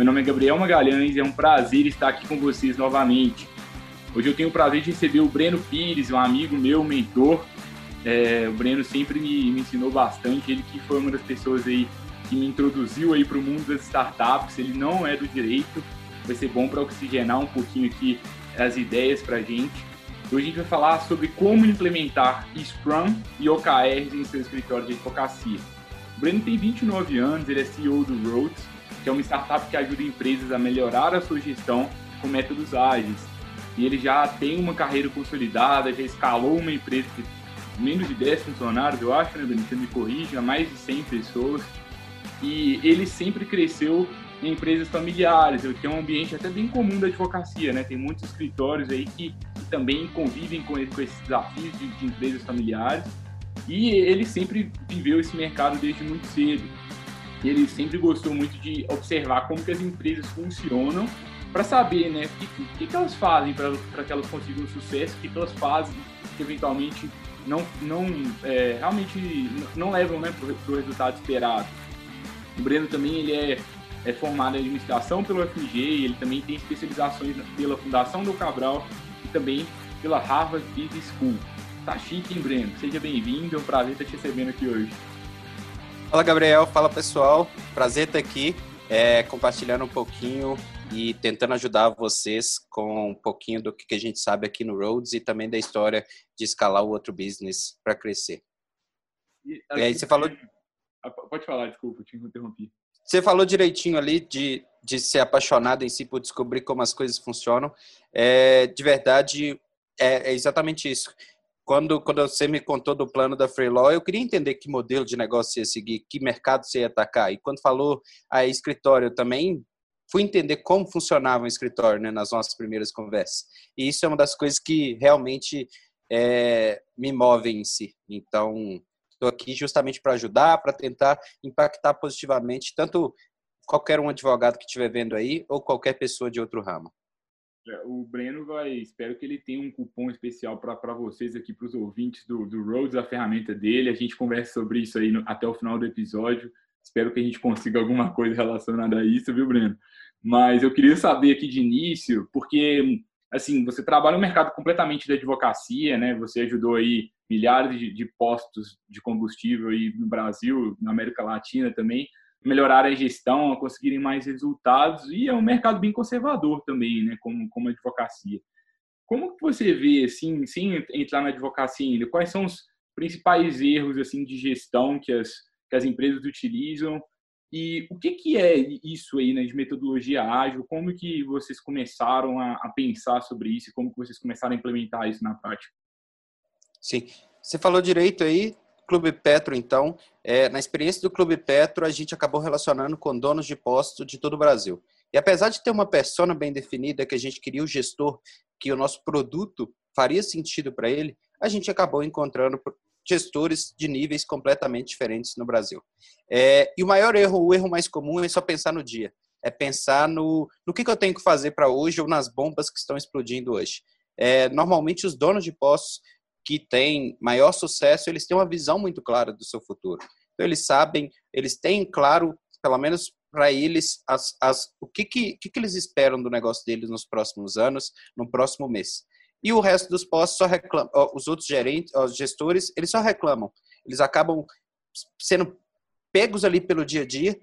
Meu nome é Gabriel Magalhães e é um prazer estar aqui com vocês novamente. Hoje eu tenho o prazer de receber o Breno Pires, um amigo meu, mentor. É, o Breno sempre me, me, ensinou bastante, ele que foi uma das pessoas aí que me introduziu aí para o mundo das startups. Ele não é do direito, vai ser bom para oxigenar um pouquinho aqui as ideias para a gente. Hoje a gente vai falar sobre como implementar Scrum e OKRs em seu escritório de advocacia. O Breno tem 29 anos, ele é CEO do Rhodes, que é uma startup que ajuda empresas a melhorar a sua gestão com métodos ágeis. E ele já tem uma carreira consolidada, já escalou uma empresa de menos de 10 funcionários, eu acho, né, Breno? Você me corrija, mais de 100 pessoas. E ele sempre cresceu em empresas familiares, que é um ambiente até bem comum da advocacia, né? Tem muitos escritórios aí que, que também convivem com, com esses desafios de, de, empresas familiares. E ele sempre viveu esse mercado desde muito cedo. E ele sempre gostou muito de observar como que as empresas funcionam para saber, né, o que, que, que, elas fazem para que elas consigam sucesso, o que, que elas fazem que eventualmente não, não é, realmente não levam né, para o resultado esperado. O Breno também ele é é formado em administração pelo FMG, ele também tem especializações pela Fundação do Cabral e também pela Harvard Business School. Tá chique, hein, Breno? Seja bem-vindo, é um prazer estar te recebendo aqui hoje. Fala, Gabriel. Fala, pessoal. Prazer estar aqui, é, compartilhando um pouquinho e tentando ajudar vocês com um pouquinho do que a gente sabe aqui no Roads e também da história de escalar o outro business para crescer. E, e aí, você falou... Ah, pode falar, desculpa, te interrompi. Você falou direitinho ali de, de ser apaixonado em si por descobrir como as coisas funcionam. É, de verdade, é, é exatamente isso. Quando, quando você me contou do plano da Freelaw, eu queria entender que modelo de negócio você ia seguir, que mercado você ia atacar. E quando falou a escritório, também fui entender como funcionava o escritório né, nas nossas primeiras conversas. E isso é uma das coisas que realmente é, me movem em si. Então, Estou aqui justamente para ajudar, para tentar impactar positivamente tanto qualquer um advogado que estiver vendo aí ou qualquer pessoa de outro ramo. É, o Breno vai, espero que ele tenha um cupom especial para vocês aqui, para os ouvintes do, do Rhodes, a ferramenta dele. A gente conversa sobre isso aí no, até o final do episódio. Espero que a gente consiga alguma coisa relacionada a isso, viu, Breno? Mas eu queria saber aqui de início, porque assim, você trabalha no mercado completamente da advocacia, né? Você ajudou aí milhares de, de postos de combustível aí no Brasil, na América Latina também, melhorar a gestão, a conseguirem mais resultados e é um mercado bem conservador também, né? Como como advocacia. Como que você vê, assim, sem entrar na advocacia ainda, quais são os principais erros assim de gestão que as que as empresas utilizam e o que, que é isso aí, né, de metodologia ágil? Como que vocês começaram a, a, pensar sobre isso e como que vocês começaram a implementar isso na prática? Sim, você falou direito aí, Clube Petro, então. É, na experiência do Clube Petro, a gente acabou relacionando com donos de postos de todo o Brasil. E apesar de ter uma persona bem definida, que a gente queria o gestor, que o nosso produto faria sentido para ele, a gente acabou encontrando gestores de níveis completamente diferentes no Brasil. É, e o maior erro, o erro mais comum é só pensar no dia. É pensar no, no que, que eu tenho que fazer para hoje ou nas bombas que estão explodindo hoje. É, normalmente, os donos de postos que têm maior sucesso, eles têm uma visão muito clara do seu futuro. Então, eles sabem, eles têm claro, pelo menos para eles, as, as, o que, que, que, que eles esperam do negócio deles nos próximos anos, no próximo mês. E o resto dos postos só reclamam, os outros gerentes, os gestores, eles só reclamam. Eles acabam sendo pegos ali pelo dia a dia,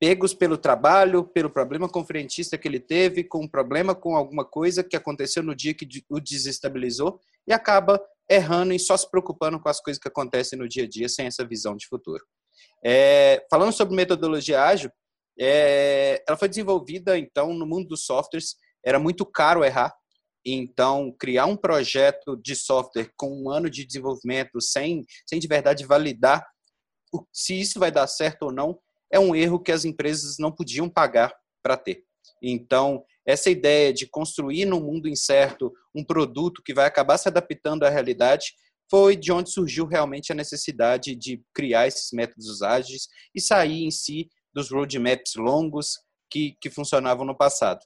pegos pelo trabalho, pelo problema com o que ele teve, com um problema com alguma coisa que aconteceu no dia que o desestabilizou e acaba errando e só se preocupando com as coisas que acontecem no dia a dia sem essa visão de futuro. É, falando sobre metodologia ágil, é, ela foi desenvolvida então no mundo dos softwares. Era muito caro errar, então, criar um projeto de software com um ano de desenvolvimento sem, sem de verdade validar se isso vai dar certo ou não, é um erro que as empresas não podiam pagar para ter. Então, essa ideia de construir num mundo incerto um produto que vai acabar se adaptando à realidade foi de onde surgiu realmente a necessidade de criar esses métodos ágeis e sair em si dos roadmaps longos que, que funcionavam no passado.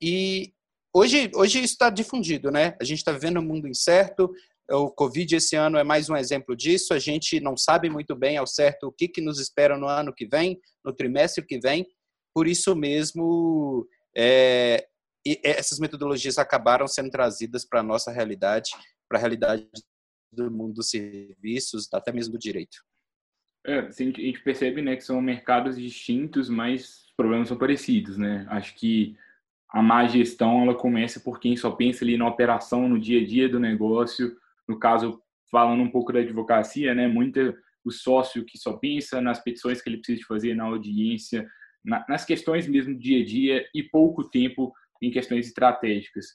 E hoje, hoje isso está difundido, né? A gente está vivendo um mundo incerto, o Covid esse ano é mais um exemplo disso. A gente não sabe muito bem ao certo o que, que nos espera no ano que vem, no trimestre que vem. Por isso mesmo, é, essas metodologias acabaram sendo trazidas para a nossa realidade, para a realidade do mundo dos serviços, até mesmo do direito. É, a gente percebe né, que são mercados distintos, mas os problemas são parecidos. Né? Acho que a má gestão ela começa por quem só pensa ali na operação, no dia a dia do negócio, no caso, falando um pouco da advocacia, né, muito o sócio que só pensa nas petições que ele precisa fazer na audiência, na, nas questões mesmo do dia a dia e pouco tempo em questões estratégicas.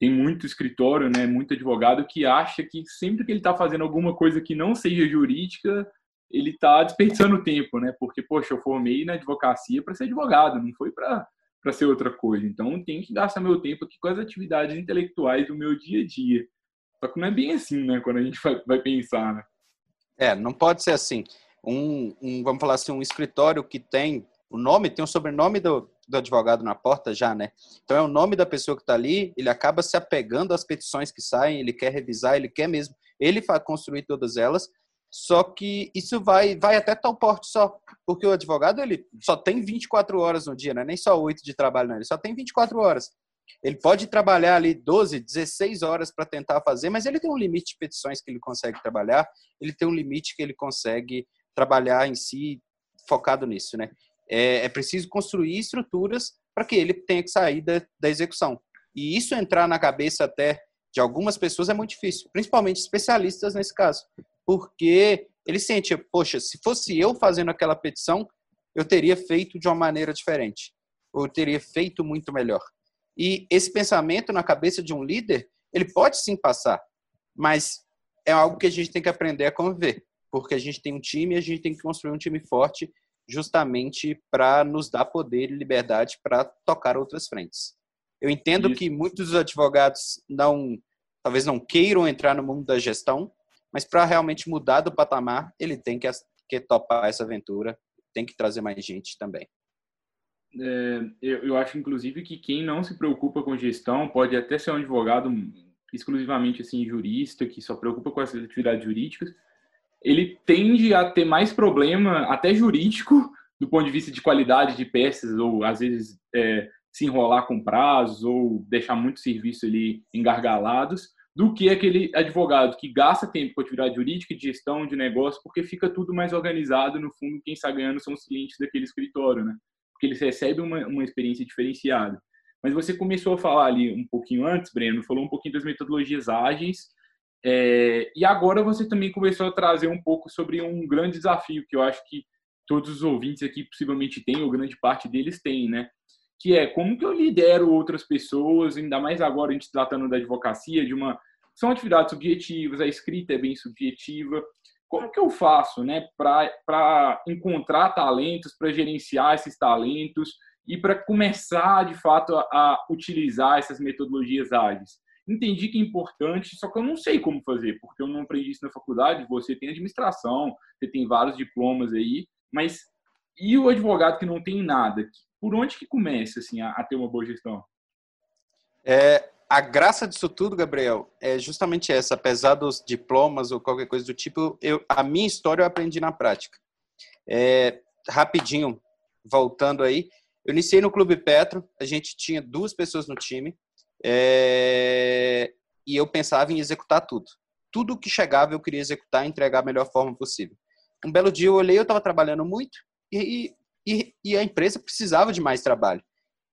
Tem muito escritório, né, muito advogado que acha que sempre que ele está fazendo alguma coisa que não seja jurídica, ele está desperdiçando tempo, né? Porque, poxa, eu formei na advocacia para ser advogado, não foi para ser outra coisa. Então, tenho que gastar meu tempo aqui com as atividades intelectuais do meu dia a dia. Só que não é bem assim, né? Quando a gente vai, vai pensar, né? É, não pode ser assim. Um, um, vamos falar assim, um escritório que tem o nome, tem o sobrenome do, do advogado na porta já, né? Então é o nome da pessoa que está ali, ele acaba se apegando às petições que saem, ele quer revisar, ele quer mesmo, ele vai construir todas elas, só que isso vai, vai até tal porte só, porque o advogado ele só tem 24 horas no dia, né? nem só 8 de trabalho, não, ele só tem 24 horas. Ele pode trabalhar ali 12, 16 horas para tentar fazer, mas ele tem um limite de petições que ele consegue trabalhar, ele tem um limite que ele consegue trabalhar em si focado nisso, né? É, é preciso construir estruturas para que ele tenha que sair da, da execução. E isso entrar na cabeça até de algumas pessoas é muito difícil, principalmente especialistas nesse caso, porque ele sente, poxa, se fosse eu fazendo aquela petição, eu teria feito de uma maneira diferente, ou eu teria feito muito melhor. E esse pensamento na cabeça de um líder, ele pode sim passar, mas é algo que a gente tem que aprender a conviver, porque a gente tem um time a gente tem que construir um time forte justamente para nos dar poder e liberdade para tocar outras frentes. Eu entendo Isso. que muitos advogados não, talvez não queiram entrar no mundo da gestão, mas para realmente mudar do patamar, ele tem que, que topar essa aventura, tem que trazer mais gente também. É, eu, eu, acho, inclusive, que quem não se preocupa com gestão pode até ser um advogado exclusivamente assim jurista, que só preocupa com essas atividades jurídicas, ele tende a ter mais problema, até jurídico, do ponto de vista de qualidade de peças, ou às vezes é, se enrolar com prazos, ou deixar muito serviço ali engargalados, do que aquele advogado que gasta tempo com atividade jurídica, de gestão de negócio, porque fica tudo mais organizado, no fundo, quem está ganhando são os clientes daquele escritório, né? porque eles recebem uma, uma experiência diferenciada. Mas você começou a falar ali um pouquinho antes, Breno, falou um pouquinho das metodologias ágeis, é, e agora você também começou a trazer um pouco sobre um grande desafio que eu acho que todos os ouvintes aqui possivelmente têm, ou grande parte deles tem, né? Que é como que eu lidero outras pessoas, ainda mais agora a gente tratando da advocacia, de uma. São atividades subjetivas, a escrita é bem subjetiva como que eu faço né, para encontrar talentos, para gerenciar esses talentos e para começar, de fato, a, a, utilizar essas metodologias ágeis? Entendi que é importante, só que eu não sei como fazer, porque eu não aprendi isso na faculdade. Você tem administração, você tem vários diplomas aí, mas e o advogado que não tem nada? Por onde que começa assim, a, a ter uma boa gestão? É, a graça disso tudo, Gabriel, é justamente essa. Apesar dos diplomas ou qualquer coisa do tipo, eu, a minha história eu aprendi na prática. É, rapidinho, voltando aí, eu iniciei no Clube Petro, a gente tinha duas pessoas no time, é, e eu pensava em executar tudo. Tudo que chegava eu queria executar e entregar da melhor forma possível. Um belo dia eu olhei, eu estava trabalhando muito e, e, e a empresa precisava de mais trabalho.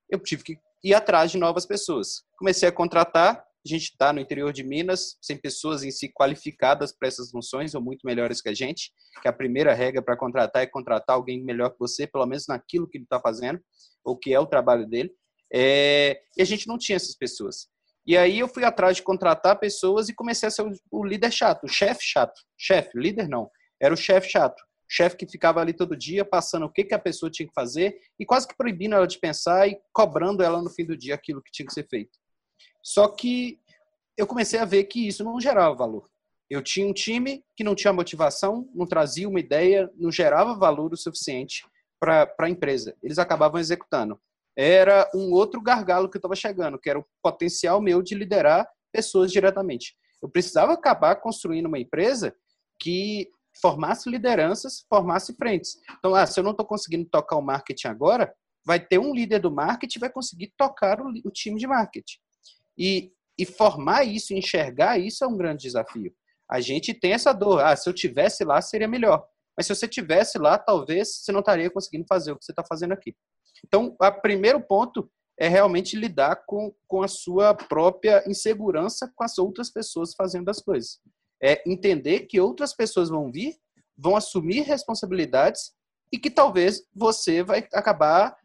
Eu tive que ir atrás de novas pessoas. Comecei a contratar, a gente está no interior de Minas, sem pessoas em si qualificadas para essas funções ou muito melhores que a gente, que a primeira regra para contratar é contratar alguém melhor que você, pelo menos naquilo que ele está fazendo, ou que é o trabalho dele. É... E a gente não tinha essas pessoas. E aí eu fui atrás de contratar pessoas e comecei a ser o líder chato, o chefe chato. Chefe, líder não. Era o chefe chato. chefe que ficava ali todo dia passando o que, que a pessoa tinha que fazer e quase que proibindo ela de pensar e cobrando ela no fim do dia aquilo que tinha que ser feito. Só que eu comecei a ver que isso não gerava valor. Eu tinha um time que não tinha motivação, não trazia uma ideia, não gerava valor o suficiente para a empresa. Eles acabavam executando. Era um outro gargalo que estava chegando, que era o potencial meu de liderar pessoas diretamente. Eu precisava acabar construindo uma empresa que formasse lideranças, formasse frentes. Então, ah, se eu não estou conseguindo tocar o marketing agora, vai ter um líder do marketing vai conseguir tocar o, o time de marketing. E, e formar isso, enxergar isso é um grande desafio. A gente tem essa dor. Ah, se eu tivesse lá, seria melhor. Mas se você tivesse lá, talvez você não estaria conseguindo fazer o que você está fazendo aqui. Então, o primeiro ponto é realmente lidar com, com a sua própria insegurança com as outras pessoas fazendo as coisas. É entender que outras pessoas vão vir, vão assumir responsabilidades e que talvez você vai acabar,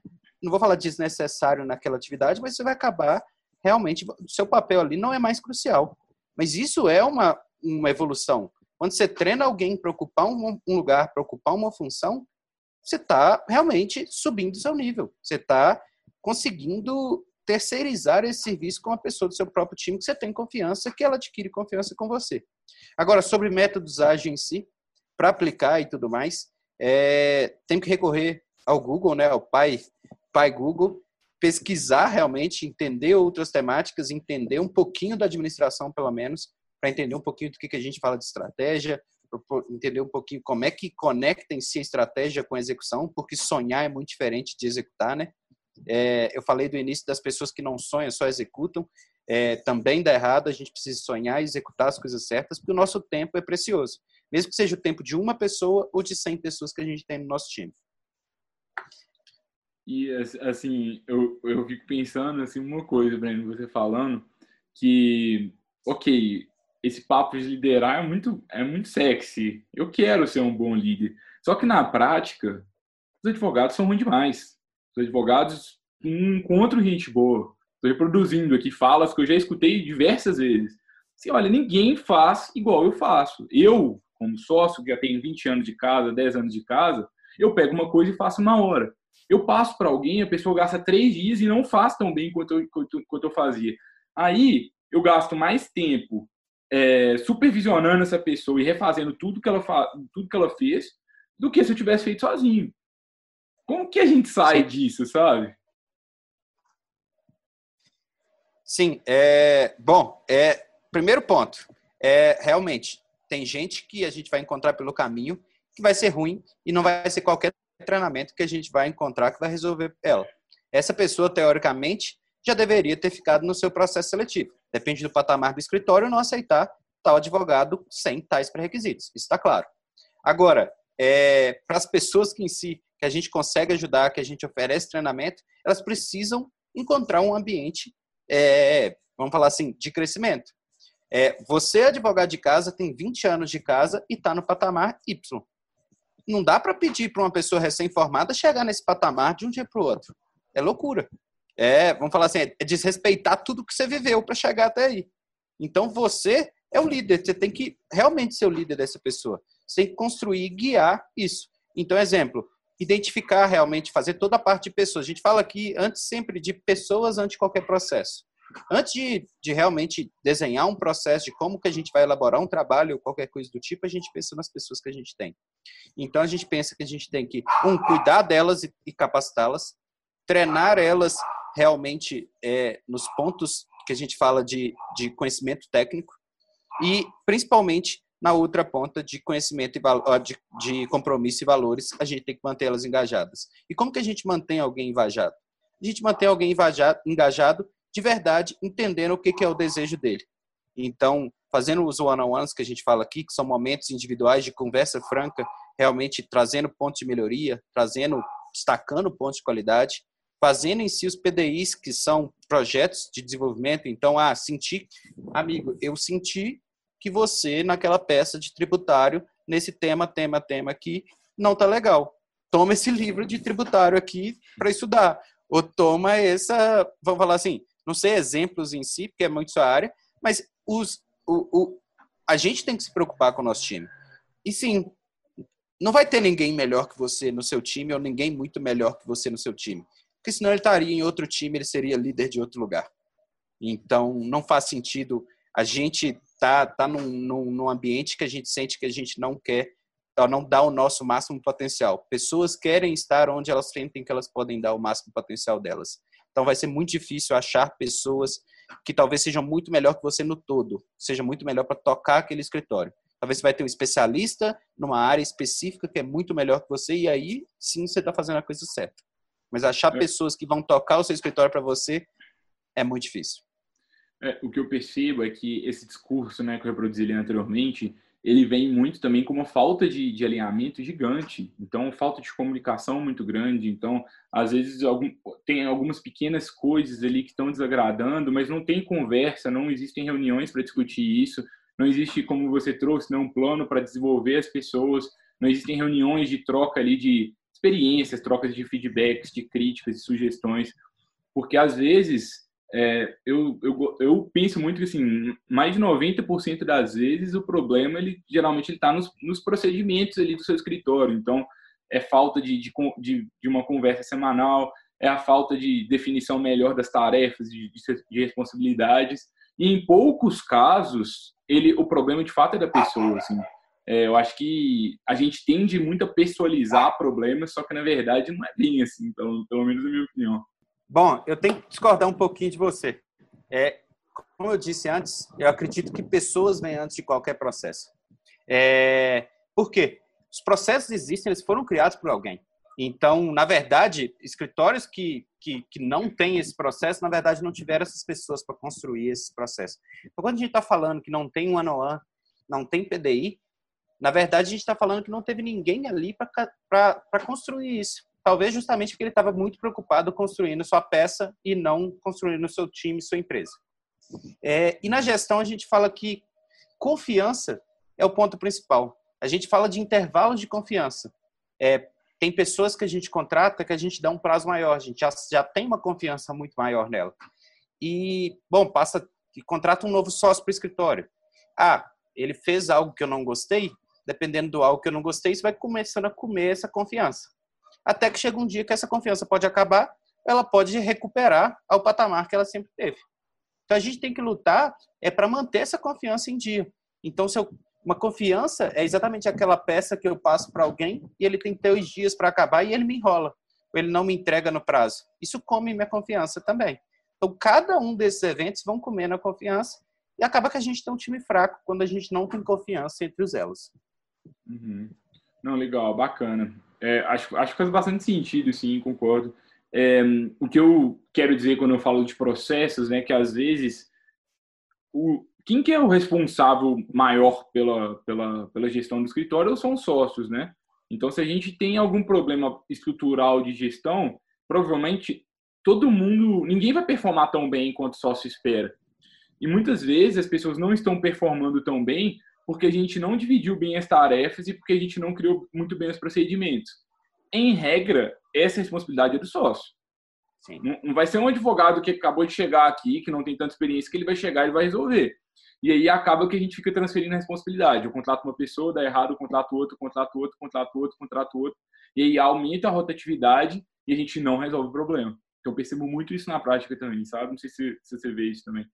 não vou falar desnecessário naquela atividade, mas você vai acabar realmente, seu papel ali não é mais crucial. Mas isso é uma, uma evolução. Quando você treina alguém para ocupar um, um lugar, para ocupar uma função, você está realmente subindo seu nível. Você está conseguindo terceirizar esse serviço com a pessoa do seu próprio time que você tem confiança, que ela adquire confiança com você. Agora, sobre métodos ágeis em si, para aplicar e tudo mais, é, tem que recorrer ao Google, né, ao pai, pai Google, pesquisar realmente, entender outras temáticas, entender um pouquinho da administração, pelo menos, para entender um pouquinho do que, que a gente fala de estratégia, entender um pouquinho como é que conecta em si a estratégia com a execução, porque sonhar é muito diferente de executar, né? É, eu falei do início das pessoas que não sonham, só executam. É, também dá errado, a gente precisa sonhar e executar as coisas certas, porque o nosso tempo é precioso. Mesmo que seja o tempo de uma pessoa ou de 100 pessoas que a gente tem no nosso time. E, assim, eu, eu fico pensando, assim, uma coisa, Breno, você falando, que, ok, esse papo de liderar é muito, é muito sexy. Eu quero ser um bom líder. Só que na prática, os advogados são ruins demais. Os advogados não encontram gente boa. Estou reproduzindo aqui falas que eu já escutei diversas vezes. Assim, olha, ninguém faz igual eu faço. Eu, como sócio, que já tenho 20 anos de casa, 10 anos de casa, eu pego uma coisa e faço uma hora. Eu passo para alguém, a pessoa gasta três dias e não faz tão bem quanto eu, quanto, quanto eu fazia. Aí eu gasto mais tempo é, supervisionando essa pessoa e refazendo tudo que ela tudo que ela fez do que se eu tivesse feito sozinho. Como que a gente sai Sim. disso, sabe? Sim, é, bom, é, primeiro ponto, é realmente tem gente que a gente vai encontrar pelo caminho que vai ser ruim e não vai ser qualquer treinamento que a gente vai encontrar que vai resolver ela. Essa pessoa, teoricamente, já deveria ter ficado no seu processo seletivo. Depende do patamar do escritório não aceitar tal advogado sem tais pré-requisitos. Isso está claro. Agora, é, para as pessoas que em si que a gente consegue ajudar, que a gente oferece treinamento, elas precisam encontrar um ambiente, é, vamos falar assim, de crescimento. É, você, advogado de casa, tem 20 anos de casa e está no patamar Y. Não dá para pedir para uma pessoa recém-formada chegar nesse patamar de um dia para o outro. É loucura é, vamos falar assim, é desrespeitar tudo que você viveu para chegar até aí. Então você é o líder, você tem que realmente ser o líder dessa pessoa. Você tem que construir e guiar isso. Então, exemplo, identificar realmente, fazer toda a parte de pessoas. A gente fala aqui antes sempre de pessoas antes de qualquer processo. Antes de, de realmente desenhar um processo de como que a gente vai elaborar um trabalho ou qualquer coisa do tipo, a gente pensa nas pessoas que a gente tem. Então a gente pensa que a gente tem que, um, cuidar delas e, e capacitá-las, treinar elas realmente é, nos pontos que a gente fala de, de conhecimento técnico e principalmente na outra ponta de conhecimento e de, de compromisso e valores, a gente tem que manter elas engajadas. E como que a gente mantém alguém engajado? A gente mantém alguém engajado de verdade, entendendo o que, que é o desejo dele. Então, fazendo os one-on-ones que a gente fala aqui, que são momentos individuais de conversa franca, realmente trazendo pontos de melhoria, trazendo, destacando pontos de qualidade, fazendo em si os PDIs, que são projetos de desenvolvimento. Então, ah, senti, amigo, eu senti que você, naquela peça de tributário, nesse tema, tema, tema aqui, não tá legal. Toma esse livro de tributário aqui para estudar. Ou toma essa, vamos falar assim, não sei exemplos em si, porque é muito sua área, mas os, o, o, a gente tem que se preocupar com o nosso time. E sim, não vai ter ninguém melhor que você no seu time ou ninguém muito melhor que você no seu time. Porque senão ele estaria em outro time, ele seria líder de outro lugar. Então, não faz sentido a gente tá, tá num, num, num ambiente que a gente sente que a gente não quer, não dá o nosso máximo potencial. Pessoas querem estar onde elas sentem que elas podem dar o máximo potencial delas. Então, vai ser muito difícil achar pessoas que talvez sejam muito melhor que você no todo, seja muito melhor para tocar aquele escritório. Talvez você vai ter um especialista numa área específica que é muito melhor que você e aí sim você está fazendo a coisa certa. Mas achar é. pessoas que vão tocar o seu escritório para você é muito difícil. É, o que eu percebo é que esse discurso, né, que eu reproduzi ali anteriormente, ele vem muito também com uma falta de, de, alinhamento gigante. Então, falta de comunicação muito grande. Então, às vezes, algum, tem algumas pequenas coisas ali que estão desagradando, mas não tem conversa, não existem reuniões para discutir isso não existe, como você trouxe, né, um plano para desenvolver as pessoas, não existem reuniões de troca ali de experiências, trocas de feedbacks, de críticas, de sugestões, porque às vezes é, eu, eu, eu penso muito que assim, mais de 90% das vezes o problema ele geralmente está nos, nos procedimentos ali do seu escritório, então é falta de, de, de, uma conversa semanal, é a falta de definição melhor das tarefas, de, de responsabilidades, e em poucos casos ele, o problema de fato é da pessoa, assim. É, eu acho que a gente tende muito a pessoalizar problemas, só que na verdade não é bem assim, pelo, pelo menos na minha opinião. Bom, eu tenho que discordar um pouquinho de você. É, como eu disse antes, eu acredito que pessoas vêm antes de qualquer processo. É, por quê? Os processos existem, eles foram criados por alguém. Então, na verdade, escritórios que, que, que não têm esse processo, na verdade, não tiveram essas pessoas para construir esse processo. Então, quando a gente está falando que não tem on one, não tem PDI, na verdade, a gente está falando que não teve ninguém ali para construir isso. Talvez justamente porque ele estava muito preocupado construindo sua peça e não construindo seu time, sua empresa. É, e na gestão, a gente fala que confiança é o ponto principal. A gente fala de intervalos de confiança. É, tem pessoas que a gente contrata que a gente dá um prazo maior, a gente já, já tem uma confiança muito maior nela. E, bom, passa contrata um novo sócio para o escritório. Ah, ele fez algo que eu não gostei, dependendo do algo que eu não gostei, você vai começando a comer essa confiança. Até que chega um dia que essa confiança pode acabar, ela pode recuperar ao patamar que ela sempre teve. Então a gente tem que lutar é para manter essa confiança em dia. Então se eu uma confiança é exatamente aquela peça que eu passo para alguém e ele tem dois dias para acabar e ele me enrola. Ou ele não me entrega no prazo. Isso come minha confiança também. Então, cada um desses eventos vão comer na confiança e acaba que a gente tem um time fraco quando a gente não tem confiança entre os elos. Uhum. Não, legal, bacana. É, acho, acho que faz bastante sentido, sim, concordo. É, o que eu quero dizer quando eu falo de processos, né, que às vezes o, quem que é o responsável maior pela, pela, pela gestão do escritório são os sócios, né? Então, se a gente tem algum problema estrutural de gestão, provavelmente todo mundo, ninguém vai performar tão bem quanto o sócio espera. E muitas vezes as pessoas não estão performando tão bem porque a gente não dividiu bem as tarefas e porque a gente não criou muito bem os procedimentos. Em regra, essa responsabilidade é do sócio. Não, não vai ser um advogado que acabou de chegar aqui, que não tem tanta experiência, que ele vai chegar e vai resolver. E aí acaba que a gente fica transferindo a responsabilidade. Eu contrato uma pessoa, dá errado, eu contrato outro, contrato outro, contrato outro, contrato outro. E aí aumenta a rotatividade e a gente não resolve o problema. Então eu percebo muito isso na prática também, sabe? Não sei se, se você vê isso também.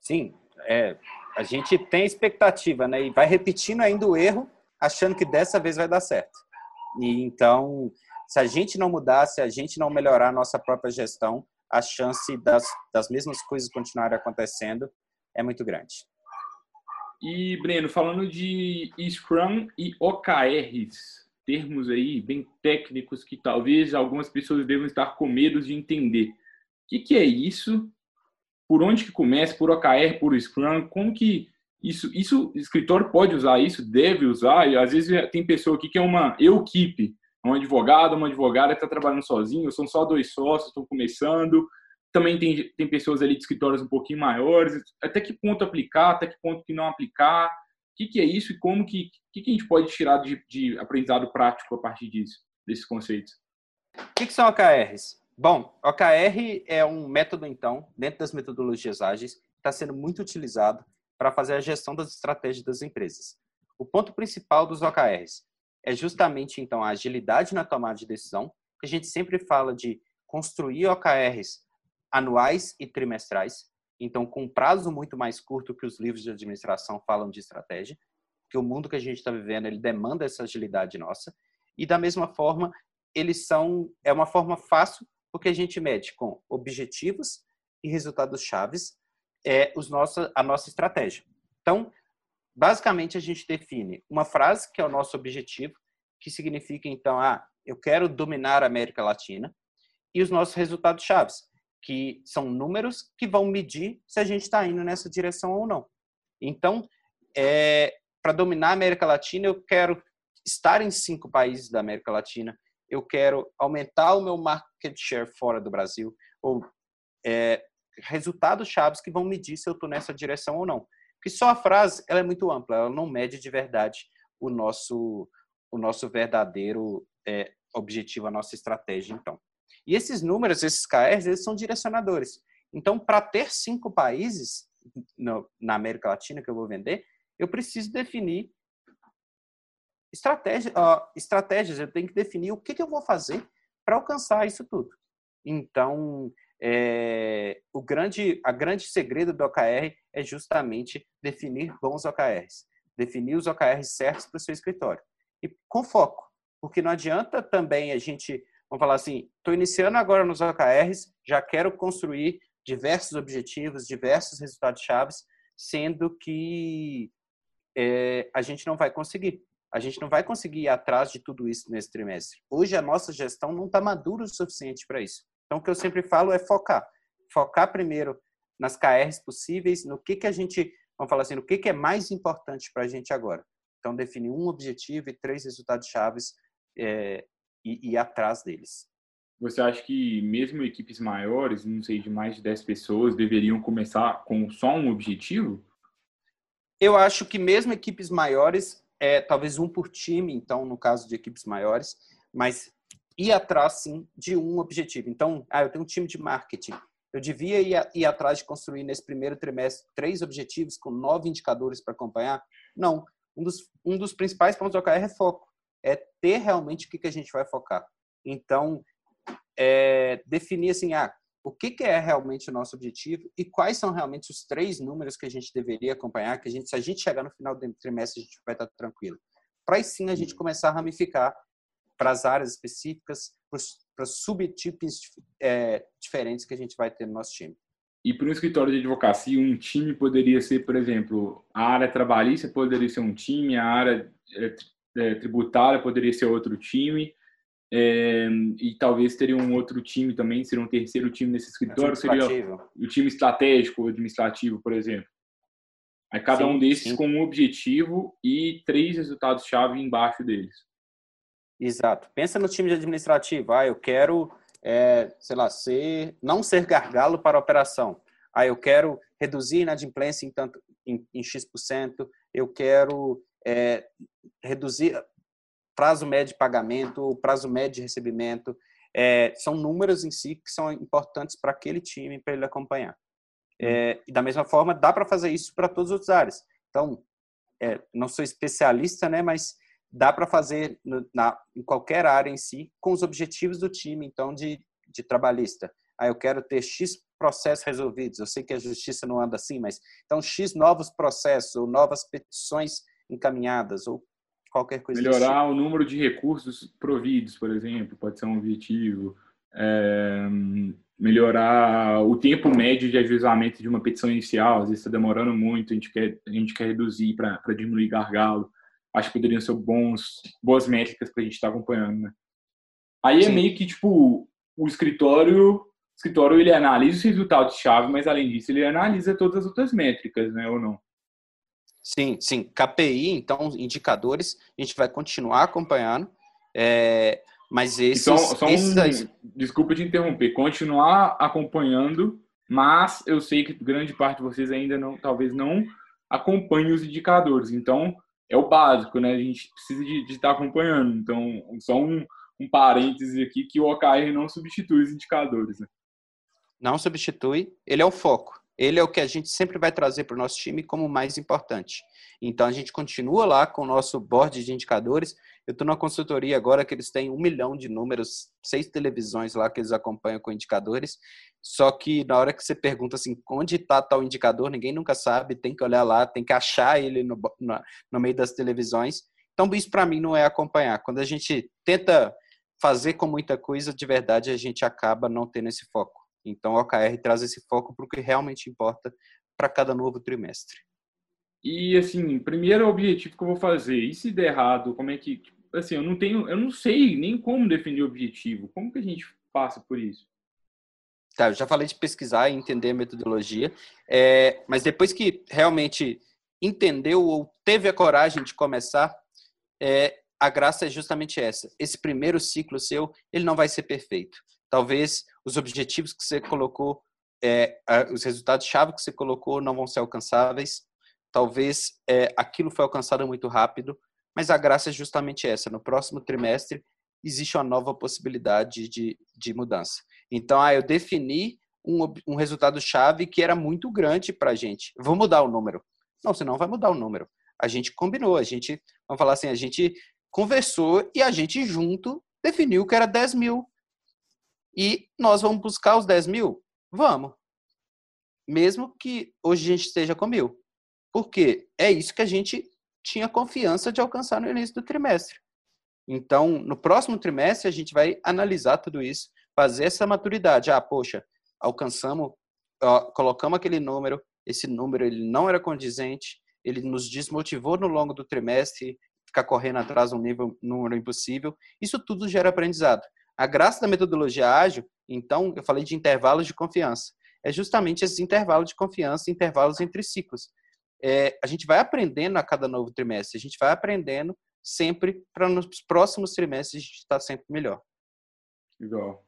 Sim, é, a gente tem expectativa, né? E vai repetindo ainda o erro, achando que dessa vez vai dar certo. E então, se a gente não mudar, se a gente não melhorar a nossa própria gestão, a chance das, das mesmas coisas continuarem acontecendo é muito grande. E, Breno, falando de Scrum e OKRs, termos aí bem técnicos que talvez algumas pessoas devam estar com medo de entender. O que, que é isso? Por onde que começa? Por OKR, por Scrum? Como que isso, isso, escritório pode usar isso, deve usar, e às vezes tem pessoa aqui que é uma equipe, um advogado, uma advogada que está trabalhando sozinho, são só dois sócios, estão começando, também tem, tem pessoas ali de escritórios um pouquinho maiores. Até que ponto aplicar, até que ponto que não aplicar? O que, que é isso e como que, que, que a gente pode tirar de, de aprendizado prático a partir disso, desses conceitos? O que, que são OKRs? Bom, OKR é um método, então, dentro das metodologias ágeis, que está sendo muito utilizado para fazer a gestão das estratégias das empresas. O ponto principal dos OKRs é justamente então a agilidade na tomada de decisão, que a gente sempre fala de construir OKRs anuais e trimestrais, então com um prazo muito mais curto que os livros de administração falam de estratégia, que o mundo que a gente está vivendo ele demanda essa agilidade nossa, e da mesma forma eles são é uma forma fácil porque a gente mede com objetivos e resultados chaves é os nossa, a nossa estratégia. Então, basicamente a gente define uma frase que é o nosso objetivo, que significa então, ah, eu quero dominar a América Latina, e os nossos resultados chaves, que são números que vão medir se a gente está indo nessa direção ou não. Então, é, para dominar a América Latina, eu quero estar em cinco países da América Latina, eu quero aumentar o meu market share fora do Brasil, ou é, resultados chaves que vão medir se eu estou nessa direção ou não. Porque só a frase ela é muito ampla, ela não mede de verdade o nosso, o nosso verdadeiro é, objetivo, a nossa estratégia, então. E esses números, esses KRs, eles são direcionadores. Então, para ter cinco países no, na América Latina que eu vou vender, eu preciso definir estratégia, uh, estratégias, eu tenho que definir o que, que eu vou fazer para alcançar isso tudo. Então, é, o grande, a grande segredo do OKR é justamente definir bons OKRs, definir os OKRs certos para o seu escritório e com foco, porque não adianta também a gente, vamos falar assim, estou iniciando agora nos OKRs, já quero construir diversos objetivos, diversos resultados chaves, sendo que é, a gente não vai conseguir. A gente não vai conseguir ir atrás de tudo isso nesse trimestre. Hoje a nossa gestão não está madura o suficiente para isso. Então, o que eu sempre falo é focar. Focar primeiro nas KRs possíveis, no que, que a gente, vamos falar assim, no que, que é mais importante para a gente agora. Então, definir um objetivo e três resultados chaves é, e ir atrás deles. Você acha que mesmo equipes maiores, não sei, de mais de 10 pessoas, deveriam começar com só um objetivo? Eu acho que mesmo equipes maiores, é, talvez um por time, então, no caso de equipes maiores, mas ir atrás, sim, de um objetivo. Então, ah, eu tenho um time de marketing. Eu devia ir, ir atrás de construir nesse primeiro trimestre três objetivos com nove indicadores para acompanhar? Não. Um dos, um dos principais pontos do OKR é foco. É ter realmente o que, que a gente vai focar. Então, é, definir assim, ah, o que, que é realmente o nosso objetivo e quais são realmente os três números que a gente deveria acompanhar, que a gente, se a gente chegar no final do trimestre, a gente vai estar tranquilo. Para aí sim a gente começar a ramificar para as áreas específicas, para os subtipos é, diferentes que a gente vai ter no nosso time. E para um escritório de advocacia, um time poderia ser, por exemplo, a área trabalhista poderia ser um time, a área é, é, tributária poderia ser outro time, é, e talvez teria um outro time também, seria um terceiro time nesse escritório, seria o time estratégico, administrativo, por exemplo. Aí cada sim, um desses sim. com um objetivo e três resultados-chave embaixo deles. Exato. Pensa no time de administrativo. Ah, eu quero, é, sei lá, ser, não ser gargalo para a operação. Ah, eu quero reduzir a inadimplência em, tanto, em, em X%. Eu quero é, reduzir prazo médio de pagamento, prazo médio de recebimento. É, são números em si que são importantes para aquele time, para ele acompanhar. É, e da mesma forma, dá para fazer isso para todas as outras áreas. Então, é, não sou especialista, né, mas dá para fazer no, na, em qualquer área em si, com os objetivos do time, então, de, de trabalhista. Ah, eu quero ter X processos resolvidos. Eu sei que a justiça não anda assim, mas então X novos processos ou novas petições encaminhadas ou qualquer coisa. Melhorar o número de recursos providos, por exemplo, pode ser um objetivo. É, melhorar o tempo médio de ajuizamento de uma petição inicial. Às vezes está demorando muito, a gente quer, a gente quer reduzir para diminuir gargalo acho que poderiam ser bons, boas métricas para a gente estar tá acompanhando, né? Aí é Sim. é meio que, tipo, o escritório, o escritório ele analisa os resultados-chave, mas além disso ele analisa todas as outras métricas, né, ou não? Sim, sim. KPI, então, indicadores, a gente vai continuar acompanhando, é, mas esses... Só, só um, esses... Desculpa te interromper. Continuar acompanhando, mas eu sei que grande parte de vocês ainda não, talvez não acompanhe os indicadores. Então, é o básico, né? A gente precisa de, de estar acompanhando. Então, só um, um parêntese aqui que o OKR não substitui os indicadores, né? Não substitui, ele é o foco. Ele é o que a gente sempre vai trazer para o nosso time como mais importante. Então, a gente continua lá com o nosso board de indicadores. Eu estou na consultoria agora que eles têm um milhão de números, seis televisões lá que eles acompanham com indicadores. Só que na hora que você pergunta assim, onde está tal indicador, ninguém nunca sabe, tem que olhar lá, tem que achar ele no, no, no meio das televisões. Então, isso para mim não é acompanhar. Quando a gente tenta fazer com muita coisa, de verdade, a gente acaba não tendo esse foco. Então, o OKR traz esse foco para o que realmente importa para cada novo trimestre. E assim, primeiro objetivo que eu vou fazer, e se der errado, como é que, assim, eu não tenho, eu não sei nem como definir o objetivo. Como que a gente passa por isso? Tá, eu já falei de pesquisar e entender a metodologia, é, mas depois que realmente entendeu ou teve a coragem de começar, é, a graça é justamente essa. Esse primeiro ciclo seu, ele não vai ser perfeito. Talvez os objetivos que você colocou, é, os resultados-chave que você colocou não vão ser alcançáveis. Talvez é, aquilo foi alcançado muito rápido, mas a graça é justamente essa. No próximo trimestre, existe uma nova possibilidade de, de mudança. Então, ah, eu defini um, um resultado-chave que era muito grande para a gente. Vou mudar o número. Não, você não vai mudar o número. A gente combinou, a gente, vamos falar assim, a gente conversou e a gente junto definiu que era 10 mil. E nós vamos buscar os 10 mil? Vamos. Mesmo que hoje a gente esteja com mil. Porque é isso que a gente tinha confiança de alcançar no início do trimestre. Então, no próximo trimestre, a gente vai analisar tudo isso, fazer essa maturidade. Ah, poxa, alcançamos, ó, colocamos aquele número, esse número ele não era condizente, ele nos desmotivou no longo do trimestre, ficar correndo atrás de um nível, número impossível. Isso tudo gera aprendizado. A graça da metodologia ágil, então, eu falei de intervalos de confiança. É justamente esses intervalos de confiança, intervalos entre ciclos. É, a gente vai aprendendo a cada novo trimestre, a gente vai aprendendo sempre para nos próximos trimestres a gente estar sempre melhor. Legal.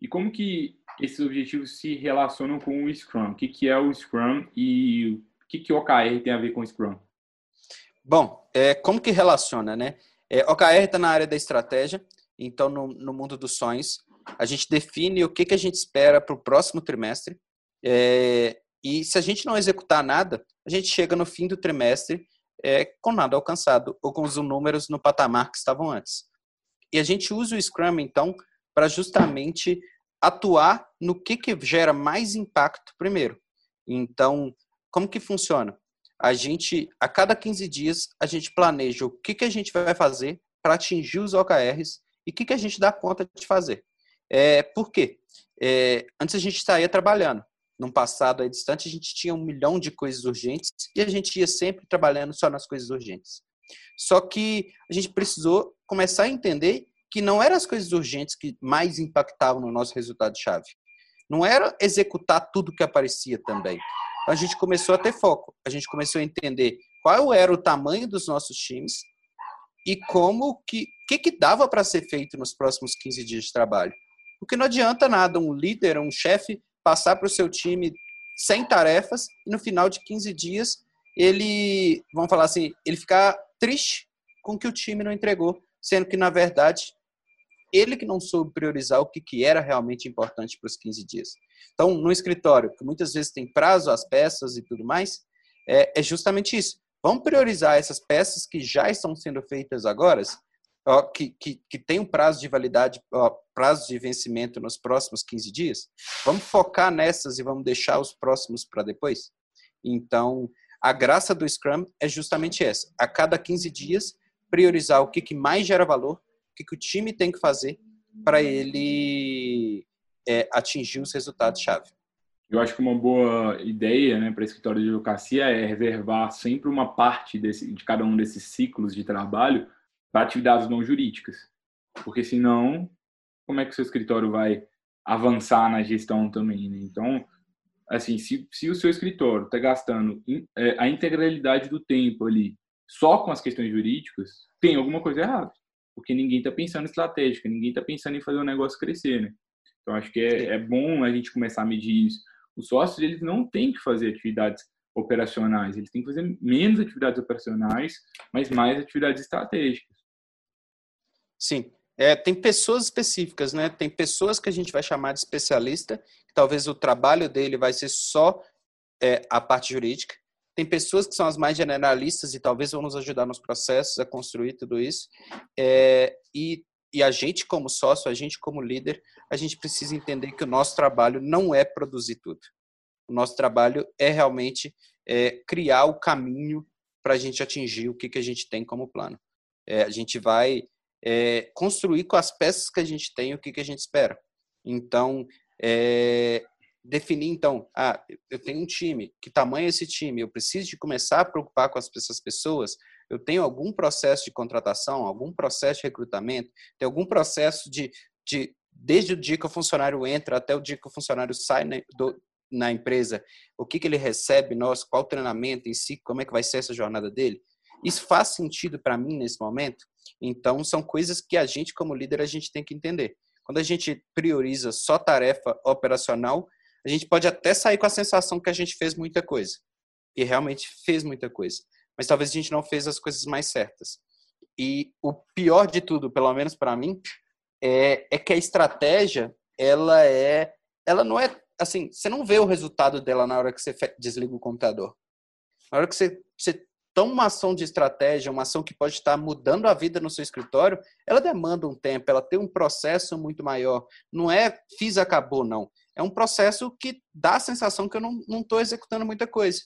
E como que esses objetivos se relacionam com o Scrum? O que, que é o Scrum e o que, que o OKR tem a ver com o Scrum? Bom, é, como que relaciona, né? É, OKR está na área da estratégia, então no, no, mundo dos sonhos, a gente define o que, que a gente espera para o próximo trimestre, é, e se a gente não executar nada, a gente chega no fim do trimestre é, com nada alcançado, ou com os números no patamar que estavam antes. E a gente usa o Scrum, então, para justamente atuar no que, que gera mais impacto primeiro. Então, como que funciona? a gente, a cada 15 dias, a gente planeja o que, que a gente vai fazer para atingir os OKRs e o que, que a gente dá conta de fazer. É, por quê? É, antes a gente saía trabalhando. Num passado aí distante, a gente tinha um milhão de coisas urgentes e a gente ia sempre trabalhando só nas coisas urgentes. Só que a gente precisou começar a entender que não eram as coisas urgentes que mais impactavam no nosso resultado-chave. Não era executar tudo que aparecia também a gente começou a ter foco. A gente começou a entender qual era o tamanho dos nossos times e como que que, que dava para ser feito nos próximos 15 dias de trabalho. Porque não adianta nada um líder, um chefe passar para o seu time 100 tarefas e no final de 15 dias ele, vamos falar assim, ele ficar triste com que o time não entregou, sendo que na verdade ele que não soube priorizar o que, que era realmente importante para os 15 dias. Então, no escritório, que muitas vezes tem prazo as peças e tudo mais, é, é justamente isso. Vamos priorizar essas peças que já estão sendo feitas agora, ó, que, que, que tem um prazo de validade, ó, prazo de vencimento nos próximos 15 dias. Vamos focar nessas e vamos deixar os próximos para depois? Então, a graça do Scrum é justamente essa. A cada 15 dias, priorizar o que, que mais gera valor, o que, que o time tem que fazer para ele é, atingir os resultados-chave. Eu acho que uma boa ideia né, para escritório de advocacia é reservar sempre uma parte desse, de cada um desses ciclos de trabalho para atividades não jurídicas. Porque senão, como é que o seu escritório vai avançar na gestão também? Né? Então, assim, se, se o seu escritório está gastando in, é, a integralidade do tempo ali só com as questões jurídicas, tem alguma coisa errada. Porque ninguém está pensando em estratégica, ninguém está pensando em fazer o negócio crescer, né? Então, acho que é, é bom a gente começar a medir isso. Os sócios, eles não têm que fazer atividades operacionais, eles têm que fazer menos atividades operacionais, mas mais atividades estratégicas. Sim. É, tem pessoas específicas, né? Tem pessoas que a gente vai chamar de especialista, que talvez o trabalho dele vai ser só é, a parte jurídica. Tem pessoas que são as mais generalistas e talvez vão nos ajudar nos processos a construir tudo isso. É, e, e a gente, como sócio, a gente, como líder, a gente precisa entender que o nosso trabalho não é produzir tudo. O nosso trabalho é realmente é, criar o caminho para a gente atingir o que, que a gente tem como plano. É, a gente vai é, construir com as peças que a gente tem o que, que a gente espera. Então, é, definir então, ah, eu tenho um time, que tamanho é esse time? Eu preciso de começar a preocupar com essas pessoas? Eu tenho algum processo de contratação, algum processo de recrutamento, tem algum processo de, de desde o dia que o funcionário entra até o dia que o funcionário sai na, do, na empresa, o que, que ele recebe, nós, qual treinamento em si, como é que vai ser essa jornada dele? Isso faz sentido para mim nesse momento? Então, são coisas que a gente, como líder, a gente tem que entender. Quando a gente prioriza só tarefa operacional, a gente pode até sair com a sensação que a gente fez muita coisa. E realmente fez muita coisa. Mas talvez a gente não fez as coisas mais certas. E o pior de tudo, pelo menos para mim, é, é que a estratégia, ela é, ela não é assim, você não vê o resultado dela na hora que você desliga o computador. Na hora que você, você toma uma ação de estratégia, uma ação que pode estar mudando a vida no seu escritório, ela demanda um tempo, ela tem um processo muito maior. Não é fiz, acabou, não é um processo que dá a sensação que eu não estou executando muita coisa.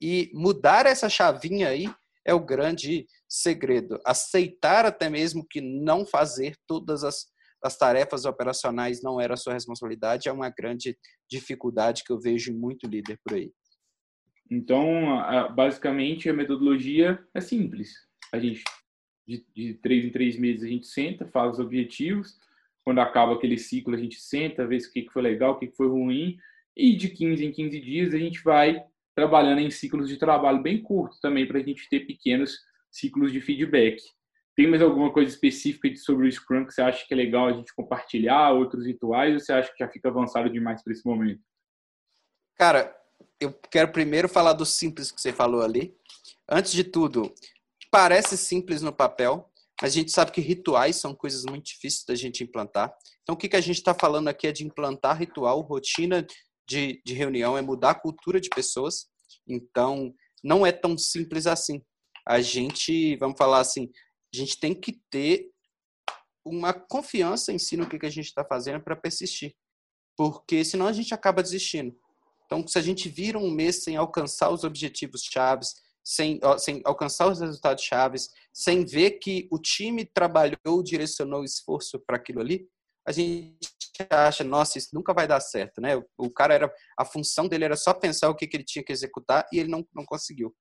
E mudar essa chavinha aí é o grande segredo. Aceitar até mesmo que não fazer todas as, as tarefas operacionais não era sua responsabilidade é uma grande dificuldade que eu vejo em muito líder por aí. Então, basicamente, a metodologia é simples. A gente, de, de três em três meses, a gente senta, faz os objetivos, quando acaba aquele ciclo, a gente senta, vê o que foi legal, o que foi ruim, e de 15 em 15 dias a gente vai trabalhando em ciclos de trabalho bem curtos também, para a gente ter pequenos ciclos de feedback. Tem mais alguma coisa específica sobre o Scrum que você acha que é legal a gente compartilhar, outros rituais, ou você acha que já fica avançado demais para esse momento? Cara, eu quero primeiro falar do simples que você falou ali. Antes de tudo, parece simples no papel, mas a gente sabe que rituais são coisas muito difíceis da gente implantar. Então, o que, que a gente está falando aqui é de implantar ritual, rotina de, de reunião, é mudar a cultura de pessoas. Então, não é tão simples assim. A gente, vamos falar assim, a gente tem que ter uma confiança em si no que, a gente está fazendo para persistir. Porque senão a gente acaba desistindo. Então, se a gente vira um mês sem alcançar os objetivos chaves, sem, sem alcançar os resultados chaves, sem ver que o time trabalhou, direcionou esforço para aquilo ali, a gente acha, nossa, isso nunca vai dar certo, né? O, cara era, a função dele era só pensar o que, que ele tinha que executar e ele não, não conseguiu.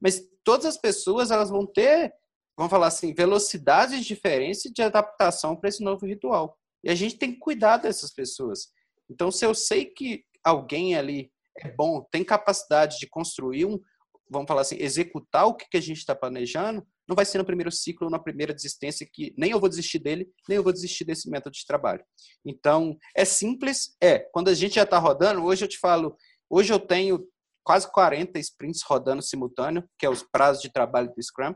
Mas todas as pessoas, elas vão ter, vamos falar assim, velocidades diferentes de adaptação para esse novo ritual. E a gente tem que cuidar dessas pessoas. Então, se eu sei que alguém ali é bom, tem capacidade de construir um, vamos falar assim, executar o que a gente está planejando, não vai ser no primeiro ciclo na primeira desistência que nem eu vou desistir dele, nem eu vou desistir desse método de trabalho. Então, é simples? É. Quando a gente já está rodando, hoje eu te falo, hoje eu tenho quase 40 sprints rodando simultâneo, que é os prazos de trabalho do Scrum.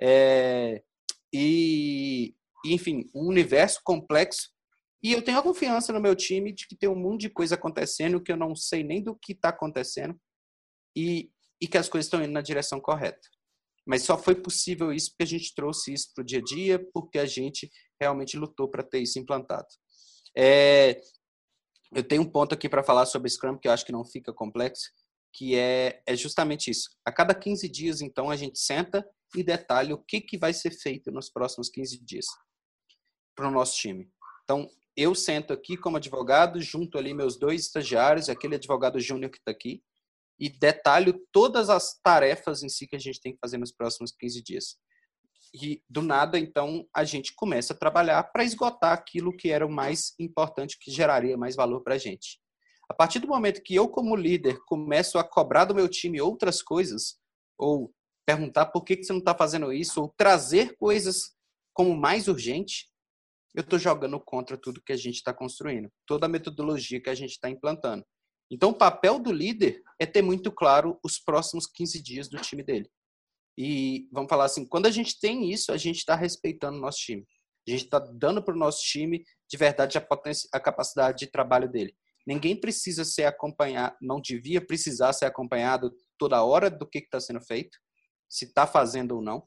É, e, enfim, um universo complexo. E eu tenho a confiança no meu time de que tem um mundo de coisa acontecendo que eu não sei nem do que está acontecendo. E e que as coisas estão indo na direção correta. Mas só foi possível isso porque a gente trouxe isso para o dia a dia, porque a gente realmente lutou para ter isso implantado. É, eu tenho um ponto aqui para falar sobre Scrum que eu acho que não fica complexo, que é, é justamente isso. A cada 15 dias, então, a gente senta e detalha o que, que vai ser feito nos próximos 15 dias para o nosso time. Então, eu sento aqui como advogado, junto ali meus dois estagiários, aquele advogado júnior que está aqui, e detalho todas as tarefas em si que a gente tem que fazer nos próximos 15 dias. E do nada, então, a gente começa a trabalhar para esgotar aquilo que era o mais importante, que geraria mais valor para a gente. A partir do momento que eu, como líder, começo a cobrar do meu time outras coisas, ou perguntar por que, que você não está fazendo isso, ou trazer coisas como mais urgente, eu estou jogando contra tudo que a gente está construindo, toda a metodologia que a gente está implantando. Então, o papel do líder é ter muito claro os próximos 15 dias do time dele. E vamos falar assim, quando a gente tem isso, a gente está respeitando o nosso time. A gente está dando para o nosso time, de verdade, a, a capacidade de trabalho dele. Ninguém precisa ser acompanhado, não devia precisar ser acompanhado toda hora do que está sendo feito, se está fazendo ou não.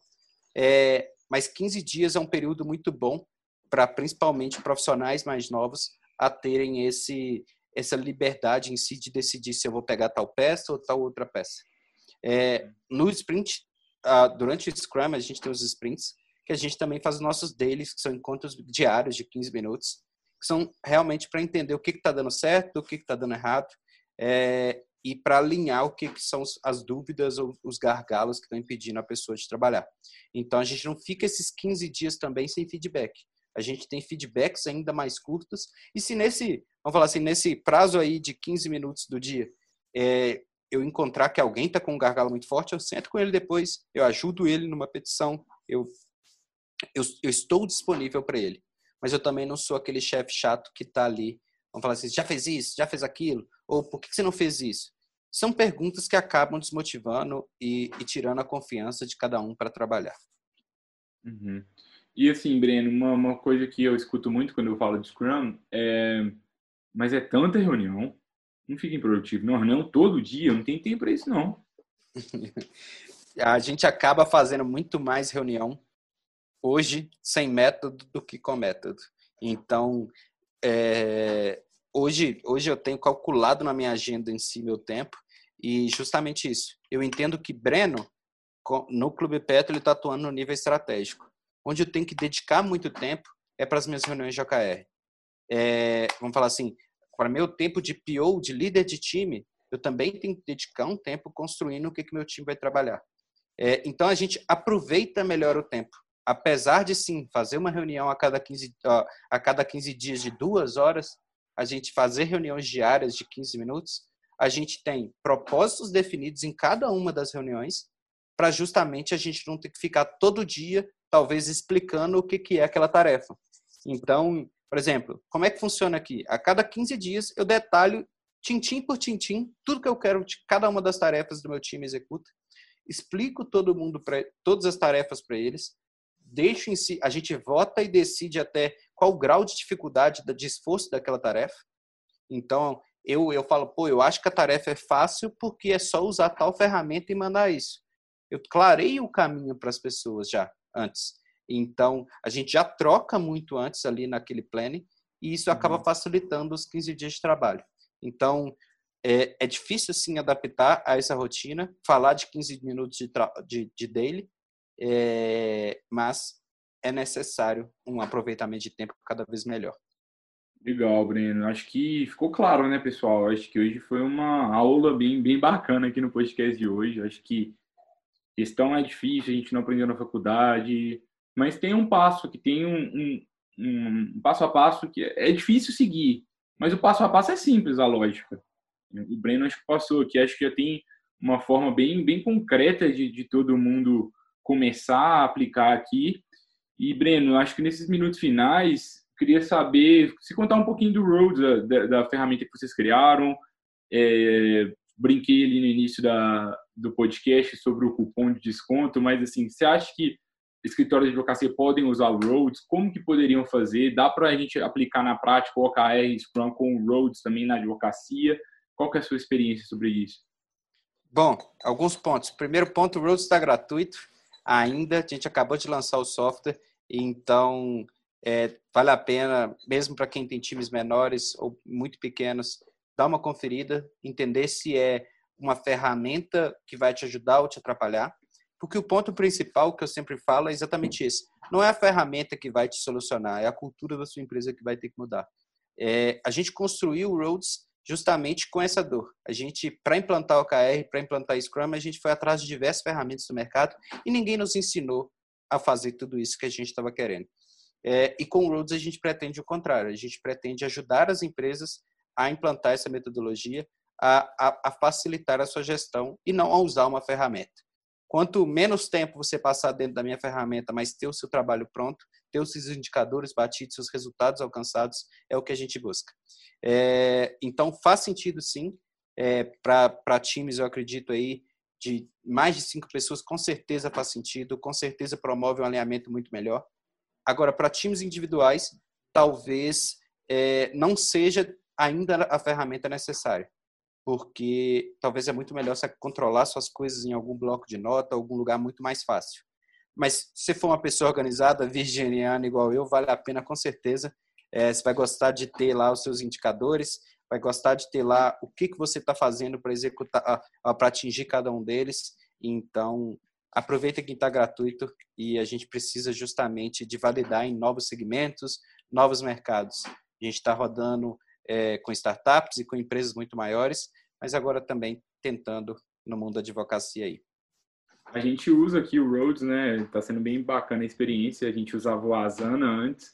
É, mas 15 dias é um período muito bom para principalmente profissionais mais novos a terem esse essa liberdade em si de decidir se eu vou pegar tal peça ou tal outra peça. É, no sprint, durante o Scrum, a gente tem os sprints, que a gente também faz os nossos dailies, que são encontros diários de 15 minutos, que são realmente para entender o que está dando certo, o que está dando errado, é, e para alinhar o que, que são as dúvidas ou os gargalos que estão impedindo a pessoa de trabalhar. Então, a gente não fica esses 15 dias também sem feedback a gente tem feedbacks ainda mais curtos. E se nesse, vamos falar assim, nesse prazo aí de 15 minutos do dia, é, eu encontrar que alguém está com um gargalo muito forte, eu sento com ele depois, eu ajudo ele numa petição, eu, eu, eu estou disponível para ele. Mas eu também não sou aquele chefe chato que está ali, vamos falar assim, já fez isso, já fez aquilo, ou por que você não fez isso? São perguntas que acabam desmotivando e, e tirando a confiança de cada um para trabalhar. Uhum. E assim, Breno, uma, uma coisa que eu escuto muito quando eu falo de Scrum é. Mas é tanta reunião, não fica improdutivo. Não, reunião todo dia, não tem tempo para isso, não. a gente acaba fazendo muito mais reunião hoje sem método do que com método. Então, é, hoje, hoje eu tenho calculado na minha agenda em si meu tempo e justamente isso. Eu entendo que Breno, no Clube Petro, ele está atuando no nível estratégico onde eu tenho que dedicar muito tempo é para as minhas reuniões de OKR. É, vamos falar assim, para meu tempo de PO, de líder de time, eu também tenho que dedicar um tempo construindo o que, que meu time vai trabalhar. É, então, a gente aproveita melhor o tempo. Apesar de, sim, fazer uma reunião a cada 15, a cada 15 dias de duas horas, a gente fazer reuniões diárias de 15 minutos, a gente tem propósitos definidos em cada uma das reuniões para justamente a gente não ter que ficar todo dia talvez explicando o que, que é aquela tarefa. Então, por exemplo, como é que funciona aqui? A cada 15 dias eu detalho, tintim por tintim, tudo que eu quero que cada uma das tarefas do meu time executa, explico todo mundo para todas as tarefas para eles, deixo em si, a gente vota e decide até qual o grau de dificuldade, de esforço daquela tarefa. Então, eu, eu falo, pô, eu acho que a tarefa é fácil porque é só usar tal ferramenta e mandar isso. Eu clarei o caminho para as pessoas já antes. Então, a gente já troca muito antes ali naquele planning e isso acaba uhum. facilitando os 15 dias de trabalho. Então, é, é, difícil sim adaptar a essa rotina, falar de 15 minutos de, de, de daily, é, mas é necessário um aproveitamento de tempo cada vez melhor. Legal, Breno. Acho que ficou claro, né, pessoal? Acho que hoje foi uma aula bem, bem bacana aqui no podcast de hoje. Acho que Questão é difícil, a gente não aprendeu na faculdade, mas tem um passo que tem um, um, um passo a passo que é difícil seguir, mas o passo a passo é simples, a lógica. O Breno acho que passou aqui, acho que já tem uma forma bem, bem concreta de, de todo mundo começar a aplicar aqui. E, Breno, acho que nesses minutos finais, queria saber, se contar um pouquinho do Roads, da, da ferramenta que vocês criaram, é, brinquei ali no início da, do podcast sobre o cupom de desconto, mas assim, você acha que escritórios de advocacia podem usar o Rhodes? Como que poderiam fazer? Dá para a gente aplicar na prática o OKR Scrum com o Rhodes também na advocacia? Qual que é a sua experiência sobre isso? Bom, alguns pontos. Primeiro ponto, o Rhodes está gratuito ainda. A gente acabou de lançar o software, então é, vale a pena, mesmo para quem tem times menores ou muito pequenos, dar uma conferida, entender se é uma ferramenta que vai te ajudar ou te atrapalhar. Porque o ponto principal que eu sempre falo é exatamente esse. Não é a ferramenta que vai te solucionar, é a cultura da sua empresa que vai ter que mudar. É, a gente construiu o Roads justamente com essa dor. A gente, para implantar o OKR, para implantar Scrum, a gente foi atrás de diversas ferramentas do mercado e ninguém nos ensinou a fazer tudo isso que a gente estava querendo. É, e com o Roads a gente pretende o contrário, a gente pretende ajudar as empresas a implantar essa metodologia, a, a, a facilitar a sua gestão e não a usar uma ferramenta. Quanto menos tempo você passar dentro da minha ferramenta, mas ter o seu trabalho pronto, ter os seus indicadores batidos, seus resultados alcançados, é o que a gente busca. É, então, faz sentido sim. É, Para times, eu acredito aí, de mais de cinco pessoas, com certeza faz sentido, com certeza promove um alinhamento muito melhor. Agora, para times individuais, talvez é, não seja ainda a ferramenta é necessária, porque talvez é muito melhor você controlar suas coisas em algum bloco de nota, algum lugar muito mais fácil. Mas se for uma pessoa organizada, virginiana igual eu, vale a pena com certeza. É, você vai gostar de ter lá os seus indicadores, vai gostar de ter lá o que, que você está fazendo para executar, para atingir cada um deles. Então, aproveita que está gratuito e a gente precisa justamente de validar em novos segmentos, novos mercados. A gente está rodando é, com startups e com empresas muito maiores, mas agora também tentando no mundo da advocacia aí. A gente usa aqui o Rhodes, né? Está sendo bem bacana a experiência. A gente usava o Asana antes,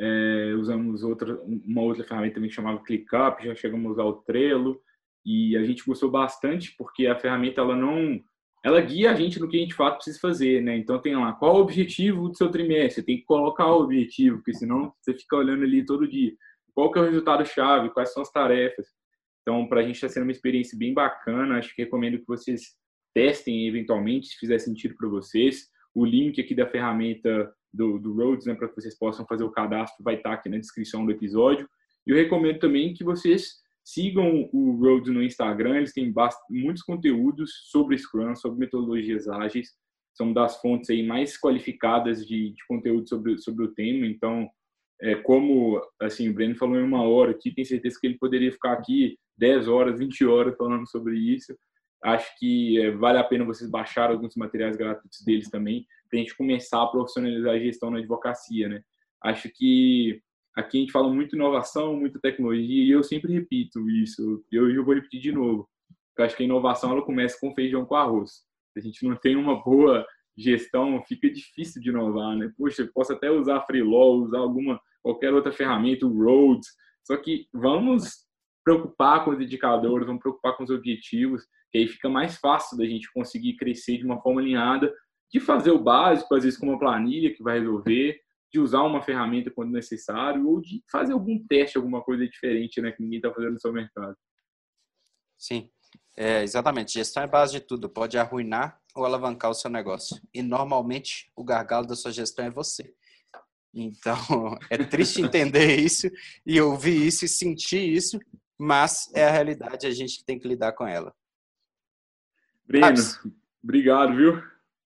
é, usamos outra, uma outra ferramenta também que chamava ClickUp, já chegamos a usar o Trello e a gente gostou bastante porque a ferramenta ela não ela guia a gente no que a gente de fato precisa fazer, né? Então tem lá qual o objetivo do seu trimestre, tem que colocar o objetivo, porque senão você fica olhando ali todo dia. Qual que é o resultado chave, quais são as tarefas. Então, para a gente está sendo uma experiência bem bacana, acho que recomendo que vocês testem eventualmente, se fizer sentido para vocês. O link aqui da ferramenta do, do Rhodes, né, para que vocês possam fazer o cadastro, vai estar tá aqui na descrição do episódio. E eu recomendo também que vocês sigam o Rhodes no Instagram, eles têm muitos conteúdos sobre Scrum, sobre metodologias ágeis, são das fontes aí mais qualificadas de, de conteúdo sobre, sobre o tema, então, é, como assim, o Breno falou em uma hora aqui, tenho certeza que ele poderia ficar aqui 10 horas, 20 horas falando sobre isso, Acho que é, vale a pena vocês baixar alguns materiais gratuitos deles também, para a gente começar a profissionalizar a gestão na advocacia, né? Acho que aqui a gente fala muito inovação, muita tecnologia, e eu sempre repito isso, eu, eu vou repetir de novo. Eu acho que a inovação ela começa com feijão com arroz. Se a gente não tem uma boa gestão, fica difícil de inovar, né? Poxa, eu posso até usar Freelaw, usar alguma qualquer outra ferramenta, o Roads, só que vamos preocupar com os indicadores, vamos preocupar com os objetivos, que aí fica mais fácil da gente conseguir crescer de uma forma alinhada, de fazer o básico, às vezes com uma planilha que vai resolver, de usar uma ferramenta quando necessário, ou de fazer algum teste, alguma coisa diferente né, que ninguém está fazendo no seu mercado. Sim, é, exatamente. Gestão é base de tudo. Pode arruinar ou alavancar o seu negócio. E normalmente o gargalo da sua gestão é você. Então, é triste entender isso e ouvir isso e sentir isso, mas é a realidade, a gente tem que lidar com ela. Breno, obrigado, viu?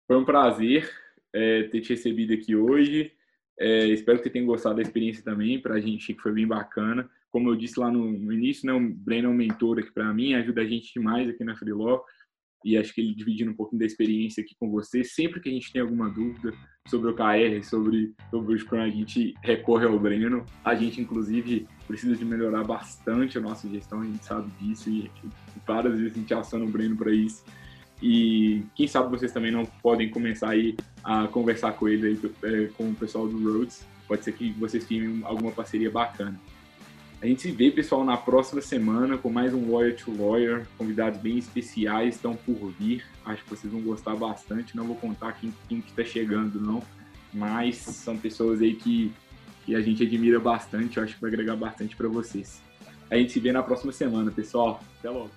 Foi um prazer é, ter te recebido aqui hoje. É, espero que você tenha gostado da experiência também. Para a gente que foi bem bacana. Como eu disse lá no, no início, né, o Breno é um mentor aqui para mim, ajuda a gente demais aqui na Freeló e acho que ele dividindo um pouquinho da experiência aqui com você. Sempre que a gente tem alguma dúvida sobre o KR, sobre, sobre o Scrum, a gente recorre ao Breno. A gente, inclusive, precisa de melhorar bastante a nossa gestão, a gente sabe disso e várias vezes a gente aciona o Breno para isso. E quem sabe vocês também não podem começar aí a conversar com ele, aí, é, com o pessoal do Rhodes. Pode ser que vocês tenham alguma parceria bacana. A gente se vê, pessoal, na próxima semana com mais um Lawyer to Lawyer. Convidados bem especiais estão por vir. Acho que vocês vão gostar bastante. Não vou contar quem, quem está chegando, não. Mas são pessoas aí que, que a gente admira bastante. Eu acho que vai agregar bastante para vocês. A gente se vê na próxima semana, pessoal. Até logo.